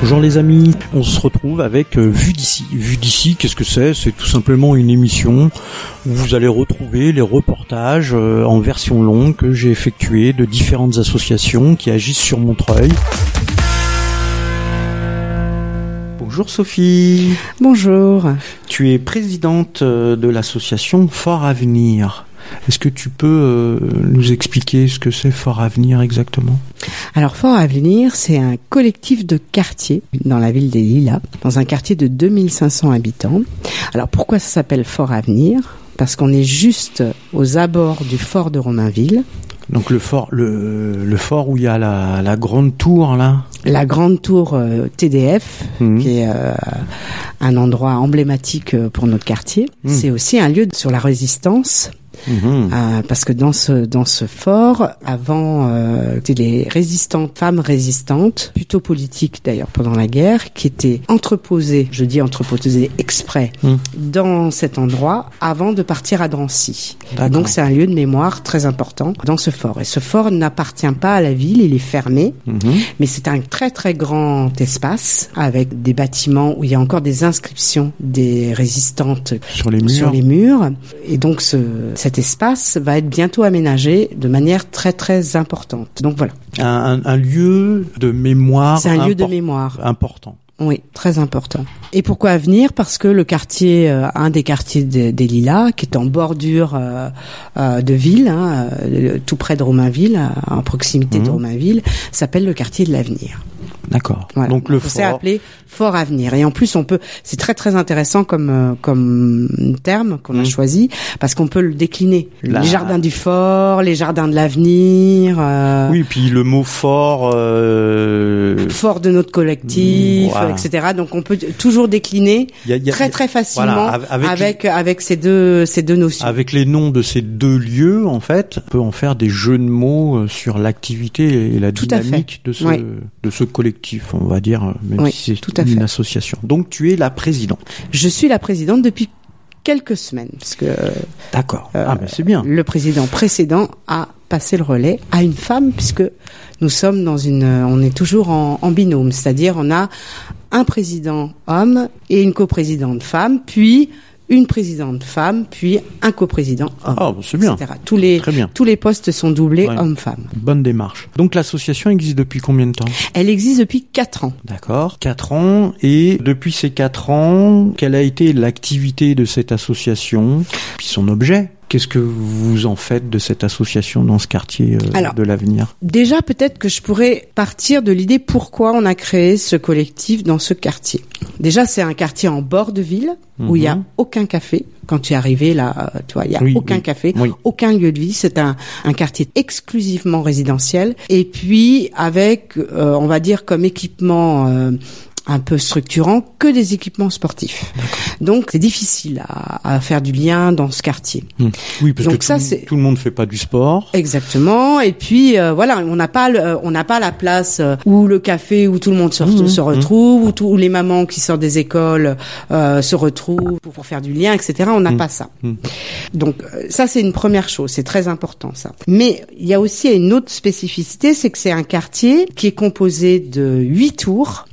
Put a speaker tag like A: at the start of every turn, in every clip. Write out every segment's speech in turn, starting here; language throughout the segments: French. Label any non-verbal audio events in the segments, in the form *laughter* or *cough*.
A: Bonjour les amis, on se retrouve avec euh, Vue d'ici. Vue d'ici, qu'est-ce que c'est? C'est tout simplement une émission où vous allez retrouver les reportages euh, en version longue que j'ai effectués de différentes associations qui agissent sur Montreuil. Bonjour Sophie.
B: Bonjour.
A: Tu es présidente euh, de l'association Fort Avenir. Est-ce que tu peux euh, nous expliquer ce que c'est Fort Avenir exactement?
B: Alors Fort Avenir, c'est un collectif de quartiers dans la ville des Lilas, dans un quartier de 2500 habitants. Alors pourquoi ça s'appelle Fort Avenir? Parce qu'on est juste aux abords du fort de Romainville.
A: Donc le fort, le, le fort où il y a la, la grande tour là?
B: La grande tour euh, TDF,
A: Mhm.
B: qui est euh, un endroit emblématique pour notre quartier.
A: Mhm.
B: C'est aussi un lieu sur la résistance.
A: Mhm.
B: Euh, parce que dans ce dans ce fort, avant, euh, c'était les résistantes, femmes résistantes, plutôt politiques d'ailleurs pendant la guerre, qui étaient entreposées, je dis entreposées exprès,
A: Mm.
B: dans cet endroit avant de partir à Drancy.
A: D'accord.
B: Donc c'est un lieu de mémoire très important dans ce fort. Et ce fort n'appartient pas à la ville, il est fermé,
A: Mhm.
B: mais c'est un très très grand espace avec des bâtiments où il y a encore des inscriptions des résistantes
A: Sur les murs.
B: sur les murs. Et donc ce, cet espace va être bientôt aménagé de manière très très importante. Donc voilà,
A: Un, lieu de mémoire.
B: c'est un lieu de mémoire.
A: Important.
B: Oui, très important. Et pourquoi venir? Parce que le quartier, euh, un des quartiers de- des Lilas, qui est en bordure euh, euh, de ville, hein, tout près de Romainville, en proximité de
A: Mhm.
B: Romainville, s'appelle le quartier de l'avenir.
A: D'accord.
B: Voilà.
A: Donc le
B: c'est
A: fort.
B: appelé Fort Avenir. Et en plus, on peut, c'est très très intéressant comme euh, comme terme qu'on a
A: Mm.
B: choisi parce qu'on peut le décliner.
A: La-
B: Les jardins du fort, les jardins de l'avenir, euh,
A: Oui, puis le mot fort. euh,
B: fort de notre collectif,
A: voilà.
B: etc. Donc on peut toujours décliner
A: il y a- il y a-
B: très très facilement
A: Voilà, avec-
B: avec avec, ces deux ces deux notions.
A: Avec les noms de ces deux lieux, en fait, on peut en faire des jeux de mots euh, sur l'activité et la dynamique de ce
B: Oui.
A: de ce collectif, on va dire, même
B: Oui,
A: si c'est une
B: fait.
A: association. Donc tu es la présidente.
B: Je suis la présidente depuis quelques semaines parce que
A: D'accord.
B: Euh,
A: ah ben c'est bien.
B: le président précédent a passé le relais à une femme puisque nous sommes dans une on est toujours en, en binôme c'est-à-dire on a un président homme et une coprésidente femme puis une présidente femme puis un coprésident homme
A: Ah ben, c'est bien.
B: etc. tous les
A: Très bien.
B: tous les postes sont doublés
A: Ouais.
B: homme-femme
A: Bonne démarche. Donc l'association existe depuis combien de temps?
B: Elle existe depuis quatre ans
A: D'accord. Quatre ans. Et depuis ces quatre ans, quelle a été l'activité de cette association, puis son objet Qu'est-ce que vous en faites de cette association dans ce quartier euh,
B: Alors,
A: de l'avenir?
B: Déjà, peut-être que je pourrais partir de l'idée pourquoi on a créé ce collectif dans ce quartier. Déjà, c'est un quartier en bord de ville où il y a
A: Mhm.
B: aucun café. Quand tu es arrivé là, euh, tu vois, il y a
A: Oui,
B: aucun
A: oui.
B: café,
A: Oui.
B: aucun lieu de vie. C'est un, un quartier exclusivement résidentiel. Et puis avec, euh, on va dire comme équipement. euh, un peu structurant que des équipements sportifs. Donc c'est difficile à, à faire du lien dans ce quartier.
A: Hmm. Oui, parce
B: Donc
A: que
B: ça,
A: tout, tout le monde fait pas du sport.
B: Exactement. Et puis euh, voilà, on n'a pas le- on n'a pas la place euh, où le café où tout le monde se,
A: Mhm,
B: se retrouve, où, tout- où les mamans qui sortent des écoles euh, se retrouvent pour, pour faire du lien, etc. On n'a pas ça. Donc euh, ça c'est une première chose, c'est très important ça. Mais il y a aussi une autre spécificité, c'est que c'est un quartier qui est composé de huit tours.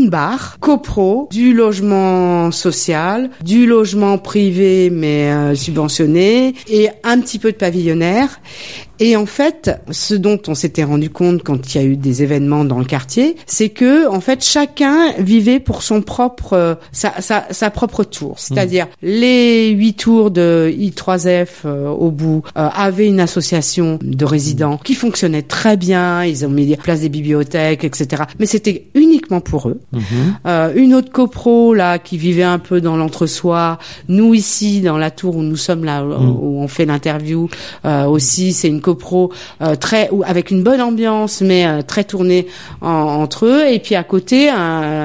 B: Une barre, copro, du logement social, du logement privé mais euh, subventionné et un petit peu de pavillonnaire. Et en fait, ce dont on s'était rendu compte quand il y a eu des événements dans le quartier, c'est que en fait chacun vivait pour son propre euh, sa, sa, sa propre tour. C'est-à-dire les huit tours de I3F euh, au bout euh, avaient une association de résidents qui fonctionnait très bien. Ils ont mis en place des bibliothèques, etc. Mais c'était uniquement pour eux.
A: Mhm.
B: Euh, une autre copro là qui vivait un peu dans l'entre-soi. Nous ici dans la tour où nous sommes là où,
A: Mm.
B: où on fait l'interview euh, aussi, c'est une copro euh, très ou avec une bonne ambiance mais euh, très tournée en- entre eux. Et puis à côté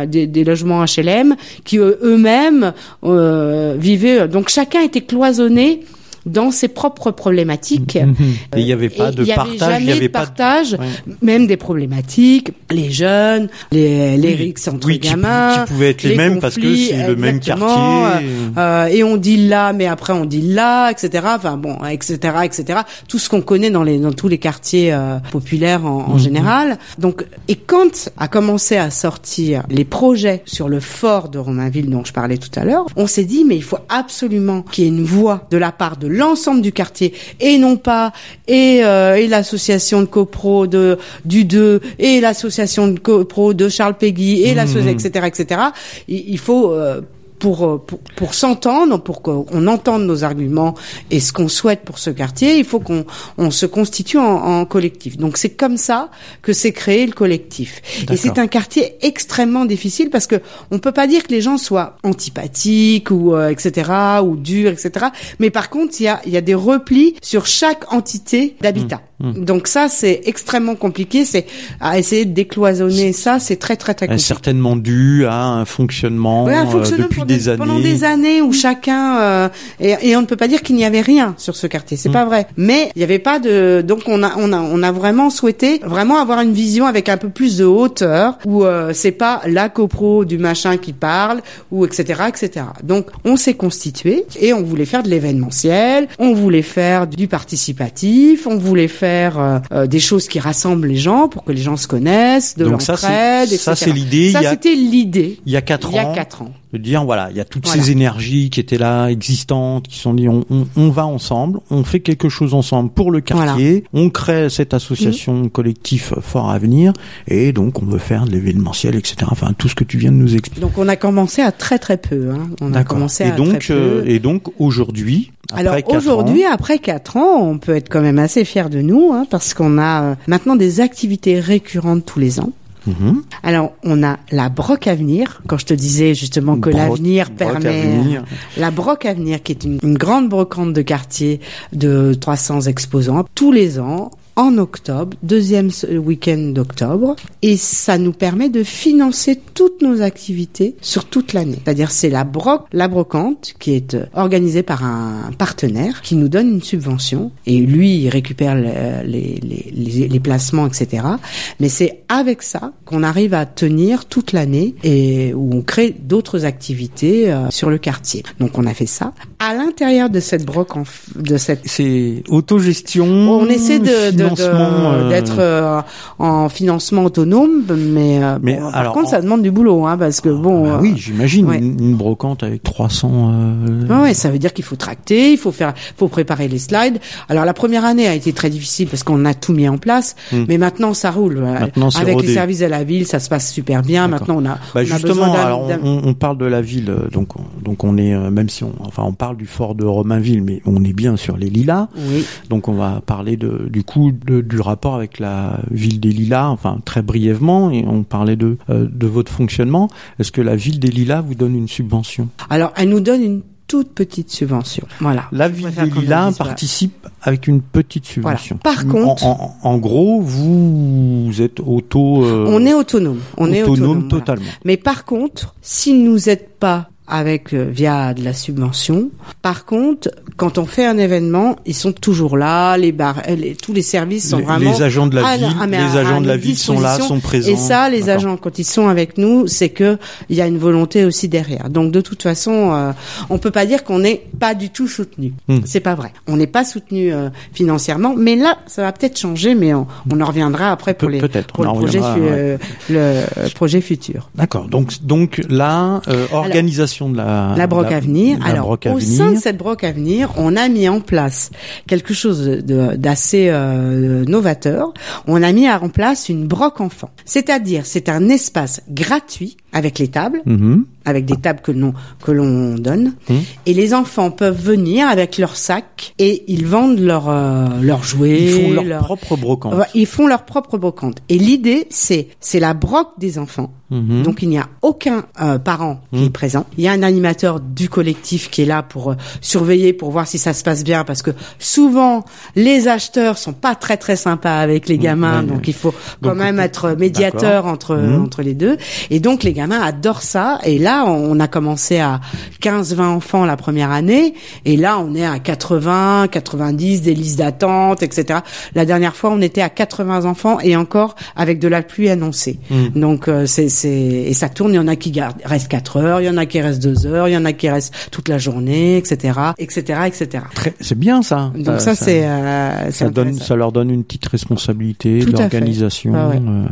B: des, des logements HLM qui eux- eux-mêmes euh, vivaient. Donc chacun était cloisonné dans ses propres problématiques.
A: Mhm. Et il n'y avait pas
B: Et
A: de
B: il y avait
A: partage,
B: jamais
A: il y avait
B: de
A: pas de-
B: partage,
A: Ouais.
B: même des problématiques, les jeunes, les, les
A: Oui.
B: rixes entre
A: Oui, qui
B: gamins,
A: qui pouvaient être les mêmes parce que
B: conflits,
A: c'est le même
B: exactement,
A: quartier.
B: euh, et on dit là, mais après on dit là, etc. Enfin bon, etc., etc. Tout ce qu'on connaît dans les dans tous les quartiers euh, populaires en,
A: Mhm.
B: en général. Donc, et quand a commencé à sortir les projets sur le fort de Romainville dont je parlais tout à l'heure, on s'est dit mais il faut absolument qu'il y ait une voix de la part de l'ensemble du quartier et non pas et, euh, et l'association de copro de du 2 et l'association de copro de Charles Péguy et l'association etc etc. Il, il faut euh, pour, euh, pour, pour s'entendre, pour qu'on entende nos arguments et ce qu'on souhaite pour ce quartier, il faut qu'on on se constitue en, en collectif. Donc c'est comme ça que s'est créé le collectif. Et c'est un quartier extrêmement difficile parce que on peut pas dire que les gens soient antipathiques ou euh, etc. ou durs etc. Mais par contre il y a il y a des replis sur chaque entité d'habitat. Donc ça c'est extrêmement compliqué. C'est à essayer de décloisonner ça, c'est très très très compliqué.
A: certainement dû à un fonctionnement
B: Ouais, un
A: euh,
B: fonctionnement
A: depuis des années.
B: pendant des années où chacun euh, et, et on ne peut pas dire qu'il n'y avait rien sur ce quartier, c'est pas vrai. Mais il n'y avait pas de donc on a on a on a vraiment souhaité vraiment avoir une vision avec un peu plus de hauteur où euh, c'est pas la copro du machin qui parle ou etc etc. Donc on s'est constitué et on voulait faire de l'événementiel, on voulait faire du participatif, on voulait faire euh, euh, des choses qui rassemblent les gens pour que les gens se connaissent, de
A: ça,
B: l'entraide,
A: ça,
B: etc.
A: c'est l'idée,
B: Ça c'était l'idée.
A: Il y a quatre
B: Il y a
A: ans.
B: quatre ans.
A: de dire voilà, il y a toutes
B: Voilà.
A: ces énergies qui étaient là, existantes, qui sont dit on, on, on va ensemble, on fait quelque chose ensemble pour le quartier, on crée cette association
B: Mm.
A: collectif Fort Avenir et donc on veut faire de l'événementiel, etc. Enfin tout ce que tu viens de nous expliquer.
B: Donc on a commencé à très très peu. Hein. On a commencé
A: Et
B: à
A: donc
B: très peu.
A: euh, et donc aujourd'hui, après
B: Alors aujourd'hui, après quatre ans, on peut être quand même assez fier de nous, hein, parce qu'on a euh, maintenant des activités récurrentes tous les ans.
A: Mhm,
B: Alors, on a la Broc Avenir, quand je te disais justement que l'avenir permet... La Broc Avenir, qui est une, une grande brocante de quartier de 300 exposants, tous les ans, en octobre, deuxième week-end d'octobre, et ça nous permet de financer toutes nos activités sur toute l'année. C'est-à-dire c'est la broc, la brocante qui est euh, organisée par un partenaire qui nous donne une subvention et lui il récupère le- les, les, les, les placements, etc. Mais c'est avec ça qu'on arrive à tenir toute l'année et où on crée d'autres activités euh, sur le quartier. Donc on a fait ça. À l'intérieur de cette broc, de cette
A: c'est autogestion.
B: on essaie de de- d'être euh, en financement autonome, mais, euh,
A: Mais
B: bon, par contre
A: en-
B: ça demande du boulot, hein, parce que bon.
A: Ah
B: euh,
A: oui, j'imagine
B: ouais.
A: une, une brocante avec 300. euh,
B: Ouais, ça veut dire qu'il faut tracter, il faut faire, faut préparer les slides. Alors la première année a été très difficile parce qu'on a tout mis en place, mais maintenant ça roule.
A: Hmm. Maintenant,
B: Avec
A: rodé.
B: les services de la ville, ça se passe super bien. Maintenant on a,
A: Bah
B: on a
A: justement,
B: d'un-
A: alors on, on parle de la ville, euh, donc on, donc on est euh, même si on enfin on parle du fort de Romainville, mais on est bien sur les Lilas.
B: Oui.
A: Donc on va parler de du coup de- du rapport avec la ville des Lilas, enfin très brièvement, et on parlait de euh, de votre fonctionnement. Est-ce que la ville des Lilas vous donne une subvention?
B: Alors elle nous donne une toute petite subvention. Voilà.
A: La ville des Lilas
B: voilà.
A: participe avec une petite subvention.
B: Par
A: En-
B: contre-
A: en, en gros, vous, êtes auto. euh,
B: On est autonome. On est
A: autonome
B: voilà.
A: totalement.
B: Mais par contre, si nous êtes pas avec euh, via de la subvention, par contre, quand on fait un événement, ils sont toujours là, les bars, euh, les- tous les services sont
A: Les-
B: vraiment
A: les agents de la
B: à-
A: ville, les
B: à-
A: agents
B: à
A: de la ville sont là, sont présents.
B: Et ça, les agents, quand ils sont avec nous, c'est que il y a une volonté aussi derrière. Donc de toute façon, euh, on peut pas dire qu'on n'est pas du tout soutenu.
A: Hmm.
B: C'est pas vrai. On n'est pas soutenu euh, financièrement, mais là, ça va peut-être changer, mais on, on en reviendra après pour les pour le projet, euh, le projet futur.
A: D'accord. Donc, donc là, organisation de la
B: La Broc Avenir.
A: la
B: Alors,
A: Broc
B: au sein de cette Broc On a mis en place quelque chose d'assez euh, novateur. On a mis en place une Broc enfant. C'est-à-dire, c'est un espace gratuit avec les tables,
A: Mhm.
B: avec des tables que l'on que l'on donne,
A: Mhm.
B: et les enfants peuvent venir avec leur sac et ils vendent leurs euh, leurs jouets,
A: Ils font leur
B: leurs-
A: propre brocante.
B: Ils font leur propre brocante. Et l'idée, c'est c'est la broc des enfants.
A: Mhm.
B: Donc il n'y a aucun euh, parent qui est présent. Il y a un animateur du collectif qui est là pour euh, surveiller, pour voir si ça se passe bien, parce que souvent les acheteurs sont pas très très sympas avec les gamins, donc il faut quand
A: Donc,
B: même être médiateur entre entre les deux. Et donc les gamins adorent ça. Et là, on a commencé à 15-20 enfants la première année, et là on est à 80, 90, des listes d'attente, etc. La dernière fois, on était à 80 enfants et encore avec de la pluie annoncée.
A: Mm.
B: Donc euh, c'est c'est et ça tourne. Il y en a qui gardent, restent 4 heures, il y en a qui restent 2 heures, il y en a qui restent toute la journée, etc., etc., etc.
A: Très- C'est bien ça.
B: Donc ça, c'est euh,
A: ça donne, ça leur donne une petite responsabilité,
B: Tout
A: d'organisation.
B: Ah ouais.
A: euh,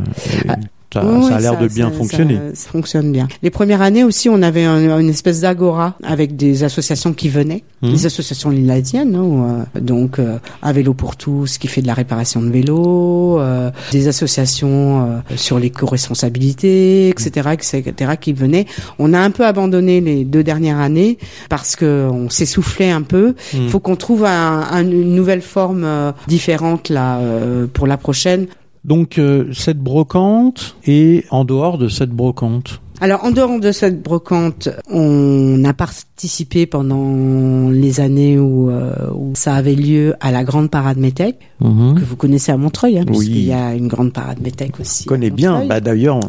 A: et ça,
B: Oui,
A: ça a l'air de bien
B: ça-
A: fonctionner.
B: Ça, ça fonctionne bien. Les premières années aussi, on avait un- une espèce d'agora avec des associations qui venaient,
A: Mhm.
B: des associations lilasiennes, hein, où, euh, donc euh, un vélo pour tous qui fait de la réparation de vélos, euh, des associations euh, sur l'éco-responsabilité, etc., etc., qui venaient. On a un peu abandonné les deux dernières années parce que on s'essoufflait un peu. Il
A: Mhm.
B: faut qu'on trouve un- un- une nouvelle forme euh, différente là euh, pour la prochaine.
A: Donc euh, cette brocante et en dehors de cette brocante.
B: Alors, en dehors de cette brocante, on a participé pendant les années où, euh, où ça avait lieu à la grande parade métèque,
A: Mhm.
B: que vous connaissez à Montreuil, hein,
A: Oui.
B: puisqu'il y a une grande parade métèque aussi.
A: Je connais
B: à
A: bien. Bah d'ailleurs,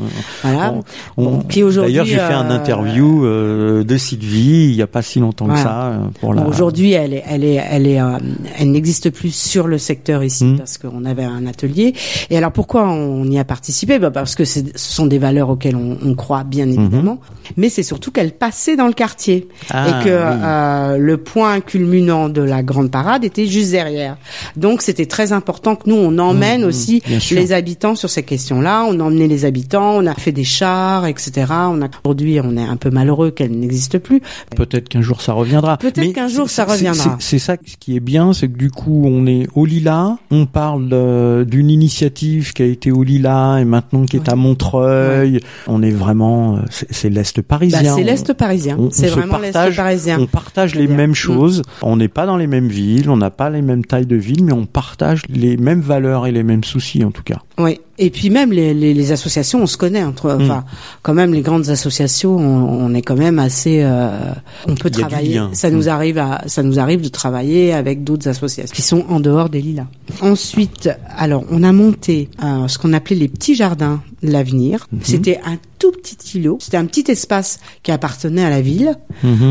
B: voilà.
A: on-
B: Bon,
A: on-
B: qui aujourd'hui,
A: d'ailleurs j'ai fait un
B: euh,
A: interview euh, de Sylvie il y a pas si longtemps que ça euh, pour la.
B: Bon, Aujourd'hui, elle est, elle est, elle est, euh, elle n'existe plus sur le secteur ici
A: Mhm.
B: parce qu'on avait un atelier. Et alors pourquoi on y a participé? Bah Parce que ce sont des valeurs auxquelles on, on croit bien évidemment, mais c'est surtout qu'elle passait dans le quartier
A: Ah,
B: et que
A: oui.
B: euh, le point culminant de la grande parade était juste derrière. Donc c'était très important que nous on emmène
A: Mhm,
B: aussi
A: bien sûr.
B: les habitants sur ces questions-là. On a emmené les habitants, on a fait des chars, etc. On a aujourd'hui on est un peu malheureux qu'elle n'existe plus.
A: Peut-être qu'un jour ça reviendra.
B: Peut-être qu'un jour, ça reviendra.
A: C'est ça ce qui est bien, c'est que du coup on est au Lila, on parle de- d'une initiative qui a été au Lila et maintenant qui est à Montreuil. On est vraiment, euh, c'est l'est parisien.
B: Bah, c'est l'Est parisien. C'est vraiment l'Est
A: partage-. On partage les
B: bien.
A: mêmes
B: Mm.
A: choses. On n'est pas dans les mêmes villes, on n'a pas les mêmes tailles de villes, mais on partage les mêmes valeurs et les mêmes soucis en tout cas.
B: Oui. Et puis même les, les, les associations, on se connaît entre.
A: Mm.
B: Enfin, quand même les grandes associations, on, on est quand même assez. euh, on peut travailler. Ça nous
A: Mm.
B: arrive à, ça nous arrive de travailler avec d'autres associations qui sont en dehors des lilas. Ensuite, alors on a monté euh, ce qu'on appelait les petits jardins de l'avenir.
A: Mhm.
B: C'était un tout petit îlot. C'était un petit espace qui appartenait à la ville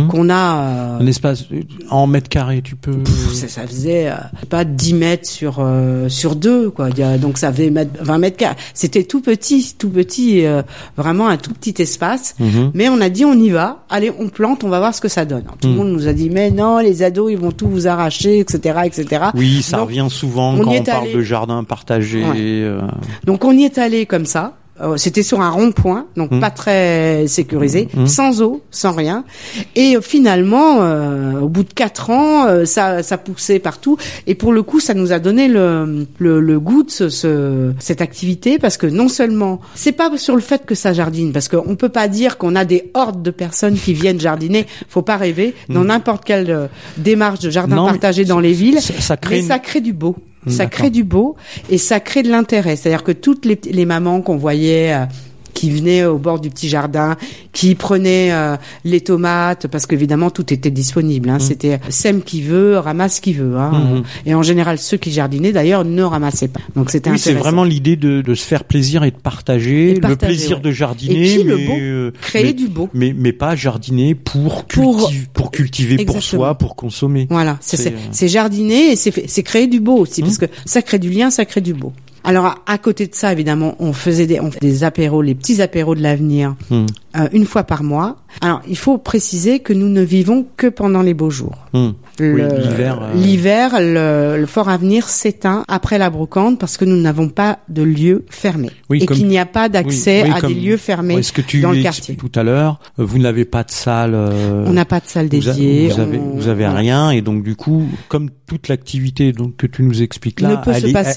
A: Mhm.
B: qu'on a. euh,
A: Un espace euh, en mètres carrés, tu peux.
B: Pff, ça, ça faisait euh, pas 10 mètres sur euh, sur deux quoi. Il y a- donc ça faisait mètre- 20 mètres carrés. C'était tout petit, tout petit, euh, vraiment un tout petit espace.
A: Mhm.
B: Mais on a dit on y va, allez on plante, on va voir ce que ça donne. Tout le monde nous a dit mais non les ados ils vont tout vous arracher, etc., etc.
A: Oui, ça
B: Donc,
A: revient souvent
B: on
A: quand on parle
B: allé.
A: de jardin partagé.
B: Ouais.
A: euh,
B: Donc on y est allé comme ça. Euh, C'était sur un rond-point, donc
A: Mm.
B: pas très sécurisé,
A: Mm.
B: sans eau, sans rien. Et euh, finalement, euh, au bout de quatre ans, euh, ça, ça poussait partout. Et pour le coup, ça nous a donné le, le, le goût de ce, ce- cette activité parce que non seulement, c'est pas sur le fait que ça jardine, parce qu'on peut pas dire qu'on a des hordes de personnes qui viennent jardiner. Faut pas rêver. Dans n'importe quelle euh, démarche de jardin
A: Non,
B: partagé dans les villes,
A: ça, ça crée
B: mais
A: une-
B: ça crée du beau. Ça crée du beau et ça crée de l'intérêt. C'est-à-dire que toutes les, les mamans qu'on voyait euh, qui venaient au bord du petit jardin, qui prenaient euh, les tomates, parce qu'évidemment tout était disponible. Hein. C'était sème qui veut, ramasse qui veut. Hein.
A: Mhm.
B: Et en général, ceux qui jardinaient d'ailleurs ne ramassaient pas. Donc c'était
A: Oui, c'est vraiment l'idée de, de se faire plaisir et de partager,
B: Et de partager,
A: le plaisir
B: ouais.
A: de jardiner,
B: Et puis, le
A: mais,
B: beau,
A: euh,
B: créer
A: mais,
B: du beau.
A: mais mais pas jardiner pour
B: Pour-
A: cultiver, pour, cultiver pour soi, pour consommer.
B: Voilà, c'est
A: euh, Mmh.
B: jardiner et c'est créer du beau aussi parce que ça crée du lien, ça crée du beau. Alors à, côté de ça, évidemment, on faisait des, on fait des apéros, les petits apéros de l'avenir,
A: Hum,
B: euh, une fois par mois. Alors il faut préciser que nous ne vivons que pendant les beaux jours. Le-
A: l'hiver, euh,
B: l'hiver, le, le Fort Avenir s'éteint après la brocante parce que nous n'avons pas de lieu fermé
A: Oui,
B: et
A: comme-
B: qu'il n'y a pas d'accès
A: oui,
B: à
A: comme-
B: des lieux fermés
A: ce que tu
B: dans le quartier.
A: tout à l'heure, euh, vous n'avez pas de salle. euh,
B: On n'a pas de salle
A: vous, a-
B: dédiée.
A: vous avez,
B: on-
A: vous avez rien et donc du coup, comme toute l'activité donc que tu nous expliques là,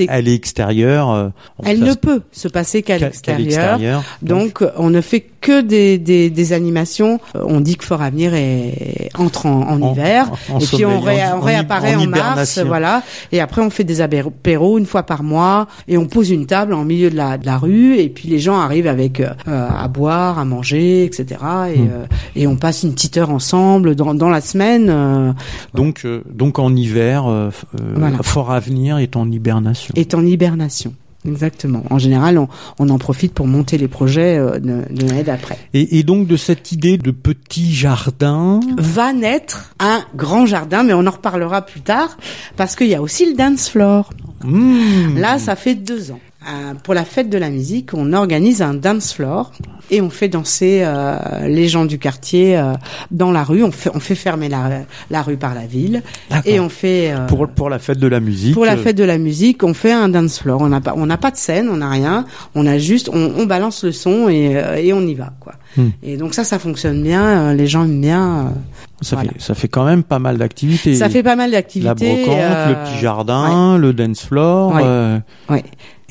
A: elle est extérieure. Euh,
B: Elle ne peut se passer qu'à l'extérieur. Donc, on ne fait que des, des, des animations. Euh, On dit que Fort Avenir est, entre en, en
A: En-
B: hiver.
A: en-
B: et puis on, ré- réapparaît en, mars, voilà. Et après, on fait des apéros une fois par mois. Et on pose une table en milieu de la, de la rue. Et puis les gens arrivent avec euh, à boire, à manger, etc. Et,
A: Hmm.
B: euh, et on passe une petite heure ensemble dans, dans la semaine. euh,
A: Donc, euh, donc en hiver, euh, euh,
B: Voilà.
A: Fort Avenir est en hibernation.
B: est en hibernation. Exactement. En général, on, on en profite pour monter les projets euh, de, de l'année d'après.
A: Et, et donc de cette idée de petit jardin,
B: Va naître un grand jardin, mais on en reparlera plus tard, parce qu'il y a aussi le dance floor.
A: hmm,
B: Là, ça fait deux ans. Euh, pour la fête de la musique, on organise un dance floor et on fait danser euh, les gens du quartier euh, dans la rue. On fait, on fait fermer la, la rue par la ville et on fait euh,
A: pour pour la fête de la musique.
B: pour la
A: euh,
B: fête de la musique, on fait un dance floor. On n'a pas, on n'a pas de scène, on n'a rien. On a juste, on, on balance le son et, et on y va, quoi.
A: Hmm.
B: Et donc ça, ça fonctionne bien. les gens aiment bien. Euh,
A: ça
B: voilà.
A: fait ça fait quand même pas mal d'activités.
B: ça fait pas mal
A: la
B: d'activités.
A: brocante,
B: euh,
A: le petit jardin, le dance floor.
B: Ouais.
A: euh,
B: ouais.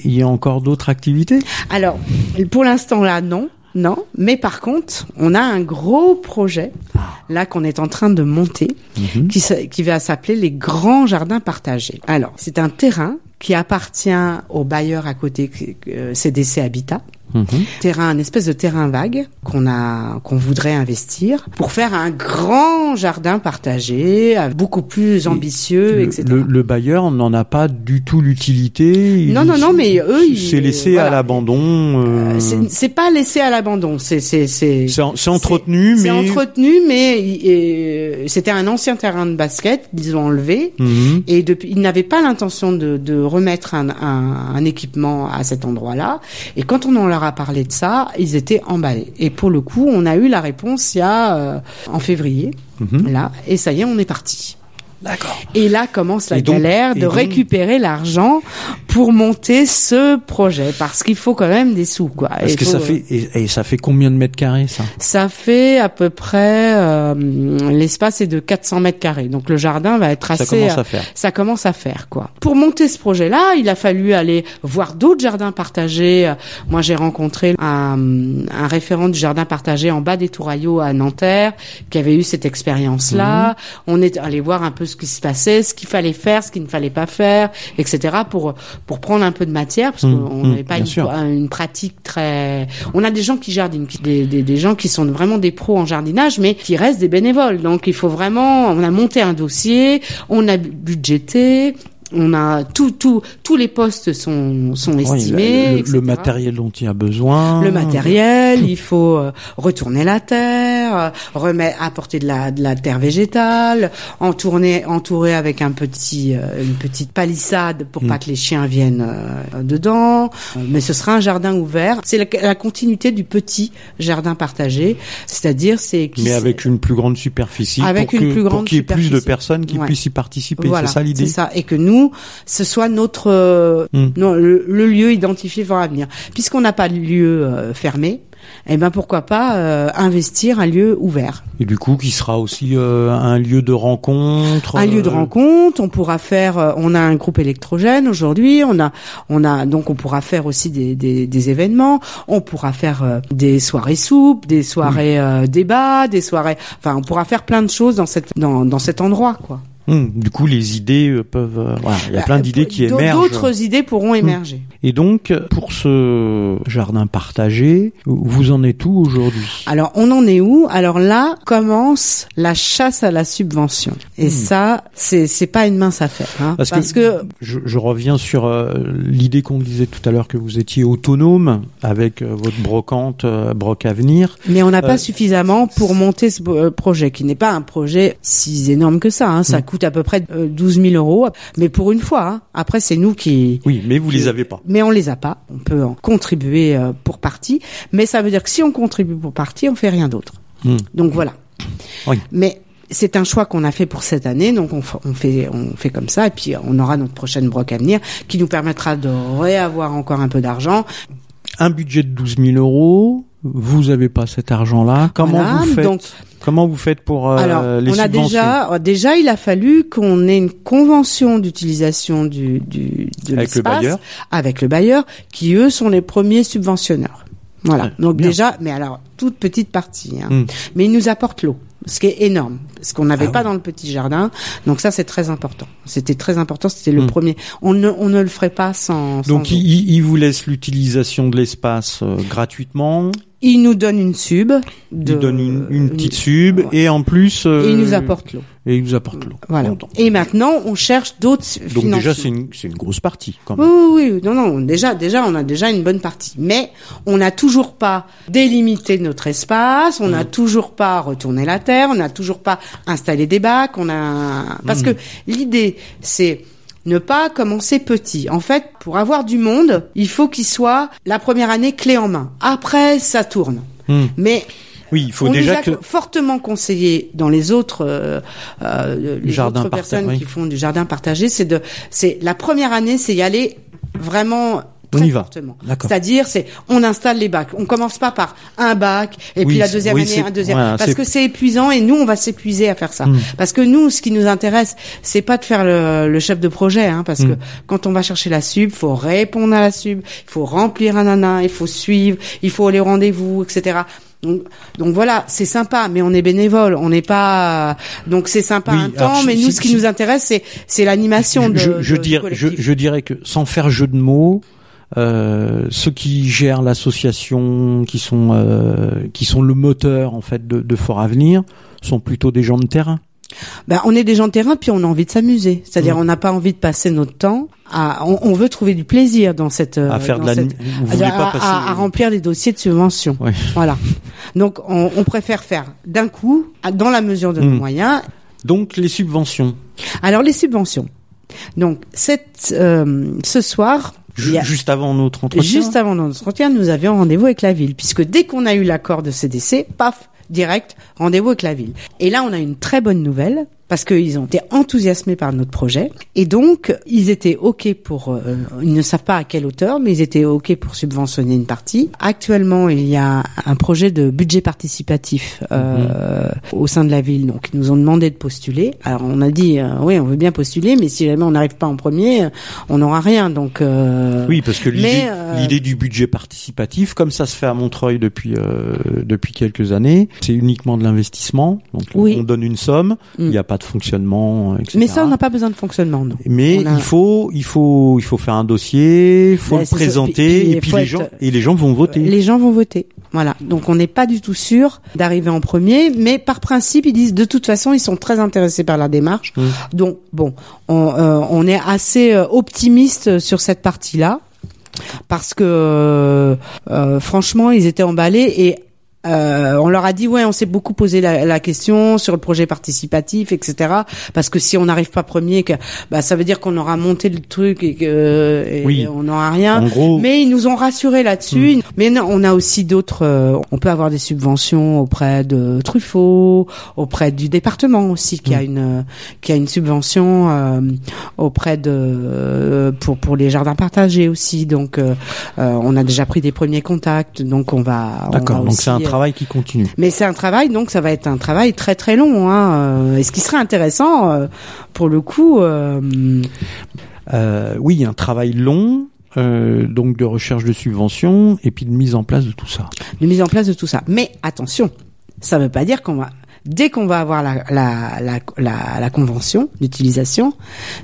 A: il y a encore d'autres activités?
B: Alors, pour l'instant là, non. Non, mais par contre, on a un gros projet là qu'on est en train de monter
A: Mhm.
B: qui, va s'appeler les grands jardins partagés. Alors, c'est un terrain qui appartient au bailleur à côté, euh, CDC Habitat.
A: Mhm.
B: Terrain, un espèce de terrain vague qu'on a, qu'on voudrait investir pour faire un grand jardin partagé, beaucoup plus ambitieux, etc.
A: le- le bailleur n'en a pas du tout l'utilité. il-
B: Non, non, non, mais eux, ils-
A: c'est laissé à l'abandon. euh,
B: Euh, c'est- c'est pas laissé à l'abandon, c'est c'est c'est
A: c'est en- c'est entretenu,
B: c'est
A: mais
B: entretenu, mais c'était un ancien terrain de basket, ils l'ont enlevé.
A: Mhm.
B: Et depuis, ils n'avaient pas l'intention de, de remettre un, un, un équipement à cet endroit-là. Et quand on en leur a parlé de ça, ils étaient emballés. Et pour le coup, on a eu la réponse il y a euh, en février,
A: Mhm.
B: là, et ça y est, on est parti.
A: D'accord.
B: Et là commence la
A: Et donc-
B: galère
A: et
B: de
A: donc-
B: récupérer l'argent pour monter ce projet, parce qu'il faut quand même des sous, quoi.
A: Parce
B: Il
A: que
B: faut-
A: ça fait et, et ça fait combien de mètres carrés ça?
B: Ça fait à peu près euh, l'espace est de 400 mètres carrés. Donc le jardin va être
A: Ça
B: assez.
A: commence
B: euh,
A: à faire.
B: ça commence à faire quoi. Pour monter ce projet-là, il a fallu aller voir d'autres jardins partagés. Euh, Moi, j'ai rencontré un, un référent du jardin partagé en bas des Touraillots à Nanterre qui avait eu cette expérience-là.
A: Mhm.
B: On est allé voir un peu ce qui se passait, ce qu'il fallait faire, ce qu'il ne fallait pas faire, etc. pour pour prendre un peu de matière parce
A: Mhm,
B: qu'on
A: mhm,
B: n'avait pas une, pratique très. On a des gens qui jardinent, qui- des, des, des gens qui sont vraiment des pros en jardinage, mais qui restent des bénévoles. Donc il faut vraiment. On a monté un dossier, on a budgété. On a tout, tout, tous les postes sont sont estimés.
A: le matériel dont il y a besoin.
B: Le matériel, il faut euh, retourner la terre, euh, remettre, apporter de la, de la terre végétale, entourner, entourer avec un petit, euh, une petite palissade pour
A: Mm.
B: pas que les chiens viennent euh, dedans. Mais ce sera un jardin ouvert. C'est la, la continuité du petit jardin partagé, c'est-à-dire c'est
A: Mais avec une plus grande superficie.
B: Avec
A: pour
B: une
A: que-
B: plus grande
A: qu'il y ait plus de personnes qui
B: Ouais.
A: puissent y participer.
B: voilà,
A: c'est ça l'idée.
B: C'est ça, et que nous, ce soit notre euh,
A: Mm.
B: non, le, le lieu identifié pour l'avenir. Puisqu'on n'a pas de lieu euh, fermé, eh ben pourquoi pas euh, investir un lieu ouvert,
A: Et du coup, qui sera aussi euh, un lieu de rencontre.
B: un lieu de
A: euh,
B: rencontre. On pourra faire, euh, on a un groupe électrogène aujourd'hui. On a, on a donc on pourra faire aussi des, des, des événements. On pourra faire euh, des soirées soupes, des soirées euh, débats, des soirées. Enfin, on pourra faire plein de choses dans cette dans, dans cet endroit, quoi.
A: Hum, du coup, les idées euh, peuvent. euh, voilà, il y a plein d'idées qui émergent.
B: D'autres idées pourront émerger.
A: Et donc, pour ce jardin partagé, vous en êtes où aujourd'hui?
B: Alors, on en est où? Alors là commence la chasse à la subvention. Et ça, c'est c'est pas une mince affaire, hein,
A: Parce
B: parce,
A: que-
B: que,
A: je, je reviens sur euh, l'idée qu'on disait tout à l'heure que vous étiez autonome avec euh, votre brocante Broc Avenir.
B: mais on n'a pas suffisamment pour monter ce projet, qui n'est pas un projet si énorme que ça. Hein. Ça coûte à peu près euh, 12 000 euros, mais pour une fois. hein. Après, c'est nous qui
A: Oui, mais vous les avez pas.
B: mais on les a pas. On peut en contribuer euh, pour partie, mais ça veut dire que si on contribue pour partie, on fait rien d'autre.
A: Hmm.
B: Donc voilà.
A: Oui.
B: Mais c'est un choix qu'on a fait pour cette année, donc on fait on fait comme ça, et puis on aura notre prochaine broc à venir, qui nous permettra de réavoir encore un peu d'argent.
A: Un budget de 12 000 euros. Vous avez pas cet argent-là. Comment
B: Voilà,
A: vous faites
B: donc-
A: Comment vous faites pour euh,
B: Alors,
A: les
B: on a déjà, déjà, il a fallu qu'on ait une convention d'utilisation du, du de
A: Avec le
B: l'espace
A: bailleur
B: avec le bailleur, qui eux sont les premiers subventionneurs. Voilà. Donc
A: bien.
B: déjà, mais alors toute petite partie. Hein.
A: Hmm.
B: Mais ils nous apportent l'eau, ce qui est énorme, ce qu'on n'avait
A: Ah
B: pas
A: oui.
B: dans le petit jardin. Donc ça, c'est très important. C'était très important. C'était le
A: Hmm.
B: premier. On ne, on ne le ferait pas sans. sans
A: Donc il, il vous laissent l'utilisation de l'espace euh, gratuitement.
B: il nous donne une sub. De,
A: il donne une, une petite sub
B: ouais.
A: et en plus.
B: et il nous apporte l'eau.
A: Et il nous apporte l'eau.
B: Voilà.
A: Bon,
B: Et maintenant, on cherche d'autres
A: donc déjà c'est une c'est une grosse partie quand
B: Oui,
A: même.
B: oui, oui. Non, non. Déjà, déjà, on a déjà une bonne partie. Mais on n'a toujours pas délimité notre espace. On n'a
A: Mm.
B: toujours pas retourné la terre. On n'a toujours pas installé des bacs. On a parce que l'idée, c'est ne pas commencer petit. En fait, pour avoir du monde, il faut qu'il soit la première année clé en main. Après, ça tourne.
A: Hmm.
B: Mais
A: Oui, il faut
B: on
A: déjà
B: nous a
A: que
B: fortement conseillé dans les autres euh, euh, les
A: Jardin
B: autres personnes
A: oui.
B: qui font du jardin partagé, c'est de c'est la première année, c'est y aller vraiment
A: On y va.
B: C'est-à-dire, c'est on installe les bacs. On commence pas par un bac et
A: Oui,
B: puis la deuxième
A: oui,
B: année un deuxième, parce que c'est épuisant et nous on va s'épuiser à faire ça.
A: Hmm.
B: Parce que nous, ce qui nous intéresse, c'est pas de faire le, le chef de projet, hein, parce
A: Hmm.
B: que quand on va chercher la sub, faut répondre à la sub, il faut remplir un nana, il faut suivre, il faut aller au rendez-vous, etc. Donc, donc voilà, c'est sympa, mais on est bénévole, on n'est pas. Donc c'est sympa
A: Oui,
B: un temps, mais nous, ce qui nous intéresse, c'est c'est l'animation de.
A: je, je,
B: de- du
A: dirais, je, dirais que sans faire jeu de mots, ceux qui gèrent l'association, qui sont euh, qui sont le moteur en fait de, de Fort Avenir, sont plutôt des gens de terrain.
B: Ben, on est des gens de terrain, puis on a envie de s'amuser. C'est-à-dire,
A: Mm.
B: on n'a pas envie de passer notre temps à. On, on veut trouver du plaisir dans cette.
A: à faire
B: dans
A: de la,
B: cette- à,
A: pas passer.
B: à- à remplir des dossiers de subvention.
A: Ouais.
B: Voilà. Donc, on, on préfère faire d'un coup, dans la mesure de nos
A: Mm.
B: moyens.
A: Donc les subventions.
B: Alors, les subventions. Donc, cette, euh, ce soir,
A: Ju-
B: a-
A: Juste avant notre entretien.
B: Juste avant notre entretien, nous avions rendez-vous avec la ville, puisque dès qu'on a eu l'accord de CDC, paf, direct, rendez-vous avec la ville. Et là, on a une très bonne nouvelle, parce qu'ils ont été enthousiasmés par notre projet, et donc ils étaient ok pour, euh, ils ne savent pas à quelle hauteur, mais ils étaient ok pour subventionner une partie. Actuellement, il y a un projet de budget participatif euh, au sein de la ville, donc ils nous ont demandé de postuler. Alors on a dit, euh, oui, on veut bien postuler, mais si jamais on n'arrive pas en premier, on n'aura rien. Donc euh,
A: Oui, parce que l'idée,
B: euh,
A: l'idée du budget participatif, comme ça se fait à Montreuil depuis euh, depuis quelques années, c'est uniquement de l'investissement. Donc
B: Oui.
A: on donne une somme, il
B: Mm.
A: n'y a pas de fonctionnement, etc.
B: Mais ça, on n'a pas besoin de fonctionnement, non.
A: Mais
B: a-
A: il faut, il faut, il faut faire un dossier, il faut
B: Ouais,
A: le présenter,
B: Puis- puis
A: et puis les
B: être-
A: gens, et les gens vont voter.
B: Les gens vont voter. Voilà. Donc on n'est pas du tout sûr d'arriver en premier, mais par principe, ils disent de toute façon, ils sont très intéressés par la démarche.
A: Mm.
B: Donc bon, on, euh, on est assez euh, optimiste sur cette partie-là parce que euh, euh, franchement, ils étaient emballés et euh, on leur a dit ouais, on s'est beaucoup posé la, la question sur le projet participatif, etc. Parce que si on n'arrive pas premier, que bah ça veut dire qu'on aura monté le truc et que et
A: Oui.
B: on n'aura rien.
A: En gros,
B: Mais ils nous ont rassurés là-dessus. Mais non, on a aussi d'autres. euh, on peut avoir des subventions auprès de Truffaut, auprès du département aussi, qui a une euh, qui a une subvention euh, auprès de euh, pour pour les jardins partagés aussi. Donc euh, euh, on a déjà pris des premiers contacts. Donc on va.
A: d'accord. Donc c'est un
B: euh,
A: travail qui continue.
B: mais c'est un travail, donc ça va être un travail très très long. Hein. euh, Et ce qui serait intéressant, euh, pour le coup, euh,
A: Euh, oui, un travail long. euh, donc de recherche de subventions et puis de mise en place de tout ça.
B: de mise en place de tout ça. Mais attention, ça ne veut pas dire qu'on va dès qu'on va avoir la, la, la, la, la convention d'utilisation,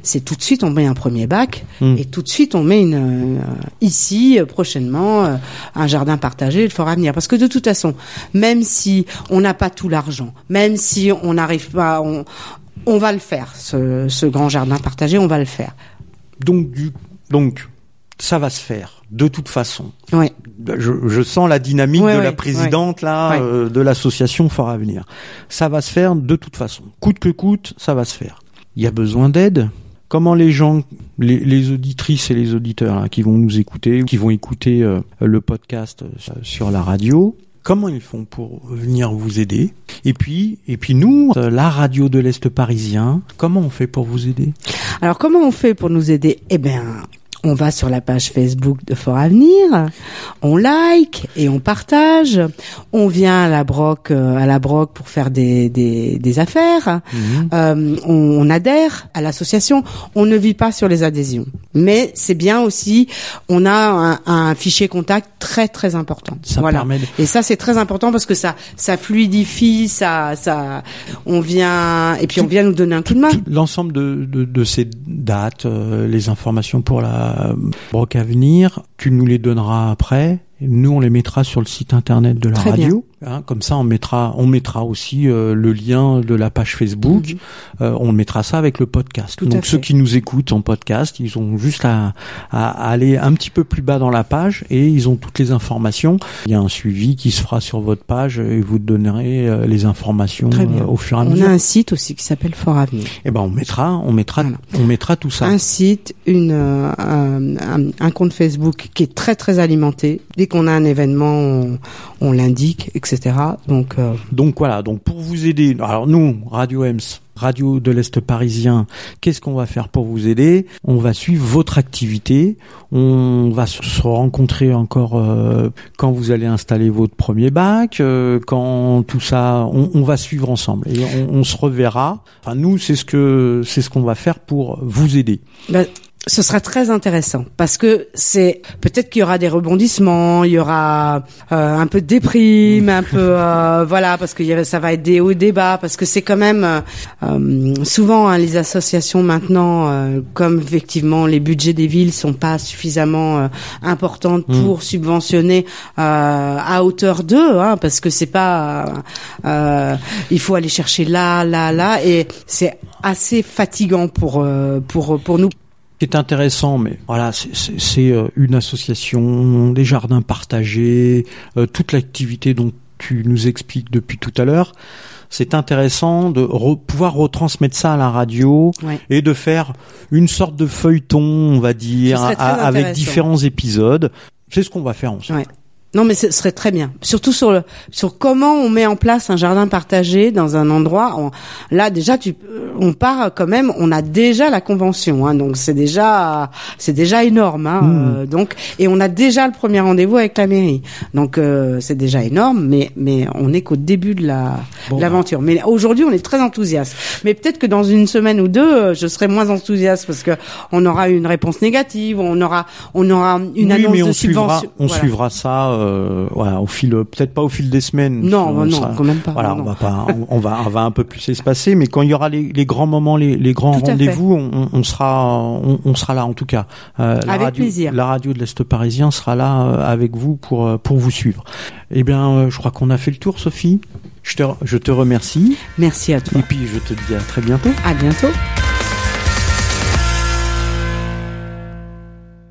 B: c'est tout de suite on met un premier bac
A: Hmm.
B: et tout de suite on met une euh, ici euh, prochainement euh, un jardin partagé le fort avenir parce que de toute façon même si on n'a pas tout l'argent même si on n'arrive pas on on va le faire ce, ce grand jardin partagé on va le faire.
A: Donc du, donc ça va se faire de toute façon. Je, je sens la dynamique de la présidente là euh, de l'association Fort Avenir. Ça va se faire de toute façon, coûte que coûte, ça va se faire. Il y a besoin d'aide. Comment les gens, les, les auditrices et les auditeurs là, qui vont nous écouter, qui vont écouter euh, le podcast euh, sur la radio, comment ils font pour venir vous aider? Et puis, et puis nous, la radio de l'Est parisien, comment on fait pour vous aider?
B: Alors comment on fait pour nous aider? Eh bien, on va sur la page Facebook de Fort Avenir, on like et on partage. On vient à la broc, euh, à la broc pour faire des des, des affaires.
A: Mhm.
B: Euh, on, on adhère à l'association. On ne vit pas sur les adhésions, mais c'est bien aussi. On a un, un fichier contact très très important.
A: Ça
B: voilà.
A: permet de...
B: Et ça c'est très important parce que ça ça fluidifie, ça ça on vient et puis on vient nous donner un coup de main.
A: L'ensemble de, de, de ces dates, euh, les informations pour la broc à venir, tu nous les donneras après Nous, on les mettra sur le site internet de la
B: Très
A: radio. Hein, comme ça, on mettra, on mettra aussi euh, le lien de la page Facebook.
B: Mhm.
A: Euh, on mettra ça avec le podcast.
B: Tout
A: Donc ceux qui nous écoutent en podcast, ils ont juste à, à- aller un petit peu plus bas dans la page et ils ont toutes les informations. Il y a un suivi qui se fera sur votre page et vous donnerez euh, les informations euh, au fur et à
B: On
A: mesure.
B: a un site aussi qui s'appelle Fort Avenir.
A: Et ben on mettra, on mettra,
B: Voilà.
A: on mettra tout ça.
B: Un site, une, euh, un, un- un compte Facebook qui est très très alimenté. Dès qu'on a un événement, on, on l'indique, etc. Donc euh,
A: Donc voilà, donc pour vous aider, alors nous, Radio EMS, Radio de l'Est parisien, qu'est-ce qu'on va faire pour vous aider? On va suivre votre activité, on va se rencontrer encore euh, quand vous allez installer votre premier bac, euh, quand tout ça, on, on va suivre ensemble et on, on se reverra. Enfin nous, c'est ce que c'est ce qu'on va faire pour vous aider.
B: ben, ce sera très intéressant parce que c'est peut-être qu'il y aura des rebondissements, il y aura euh, un peu de déprime, un peu *laughs* euh, voilà parce que ça va être des hauts bas parce que c'est quand même euh, euh, souvent hein, les associations maintenant euh, comme effectivement les budgets des villes sont pas suffisamment euh, importantes
A: Mm.
B: pour subventionner euh, à hauteur d'eux hein, parce que c'est pas il faut aller chercher là là là et c'est assez fatigant pour euh, pour pour nous
A: qui est intéressant, mais voilà, c'est- euh, une association, des jardins partagés, euh, toute l'activité dont tu nous expliques depuis tout à l'heure. C'est intéressant de re- pouvoir retransmettre ça à la radio
B: Ouais.
A: et de faire une sorte de feuilleton, on va dire, avec différents épisodes. C'est ce qu'on va faire ensemble.
B: Ouais. Non, mais ce serait très bien. Surtout sur le, sur comment on met en place un jardin partagé dans un endroit. On- là, déjà, tu, on part quand même. On a déjà la convention, hein, donc c'est déjà, c'est déjà énorme. Hein,
A: Mmh.
B: euh, donc, et on a déjà le premier rendez-vous avec la mairie. Donc, euh, c'est déjà énorme. Mais, mais on n'est qu'au début de la,
A: Bon,
B: de l'aventure. Mais aujourd'hui, on est très enthousiaste. Mais peut-être que dans une semaine ou deux, euh, je serai moins enthousiaste parce que on aura une réponse négative, on aura, on aura une
A: oui,
B: annonce
A: mais on
B: de
A: suivra,
B: subvention.
A: on
B: Voilà.
A: suivra ça, euh, voilà, au fil, peut-être pas au fil des semaines.
B: Non,
A: on
B: bah non,
A: sera-
B: quand même pas.
A: Voilà,
B: non,
A: on va pas, on, on va, on va un peu plus espacer, mais quand il y aura les, les grands moments, les, les grands rendez-vous, on, sera, on, on sera là en tout cas. Euh, la
B: Avec
A: radio,
B: plaisir.
A: La radio de l'Est parisien sera là euh, avec vous pour euh, pour vous suivre. Eh bien, euh, je crois qu'on a fait le tour, Sophie. Je te, je te remercie
B: Merci à toi.
A: et puis je te dis à très bientôt.
B: À bientôt.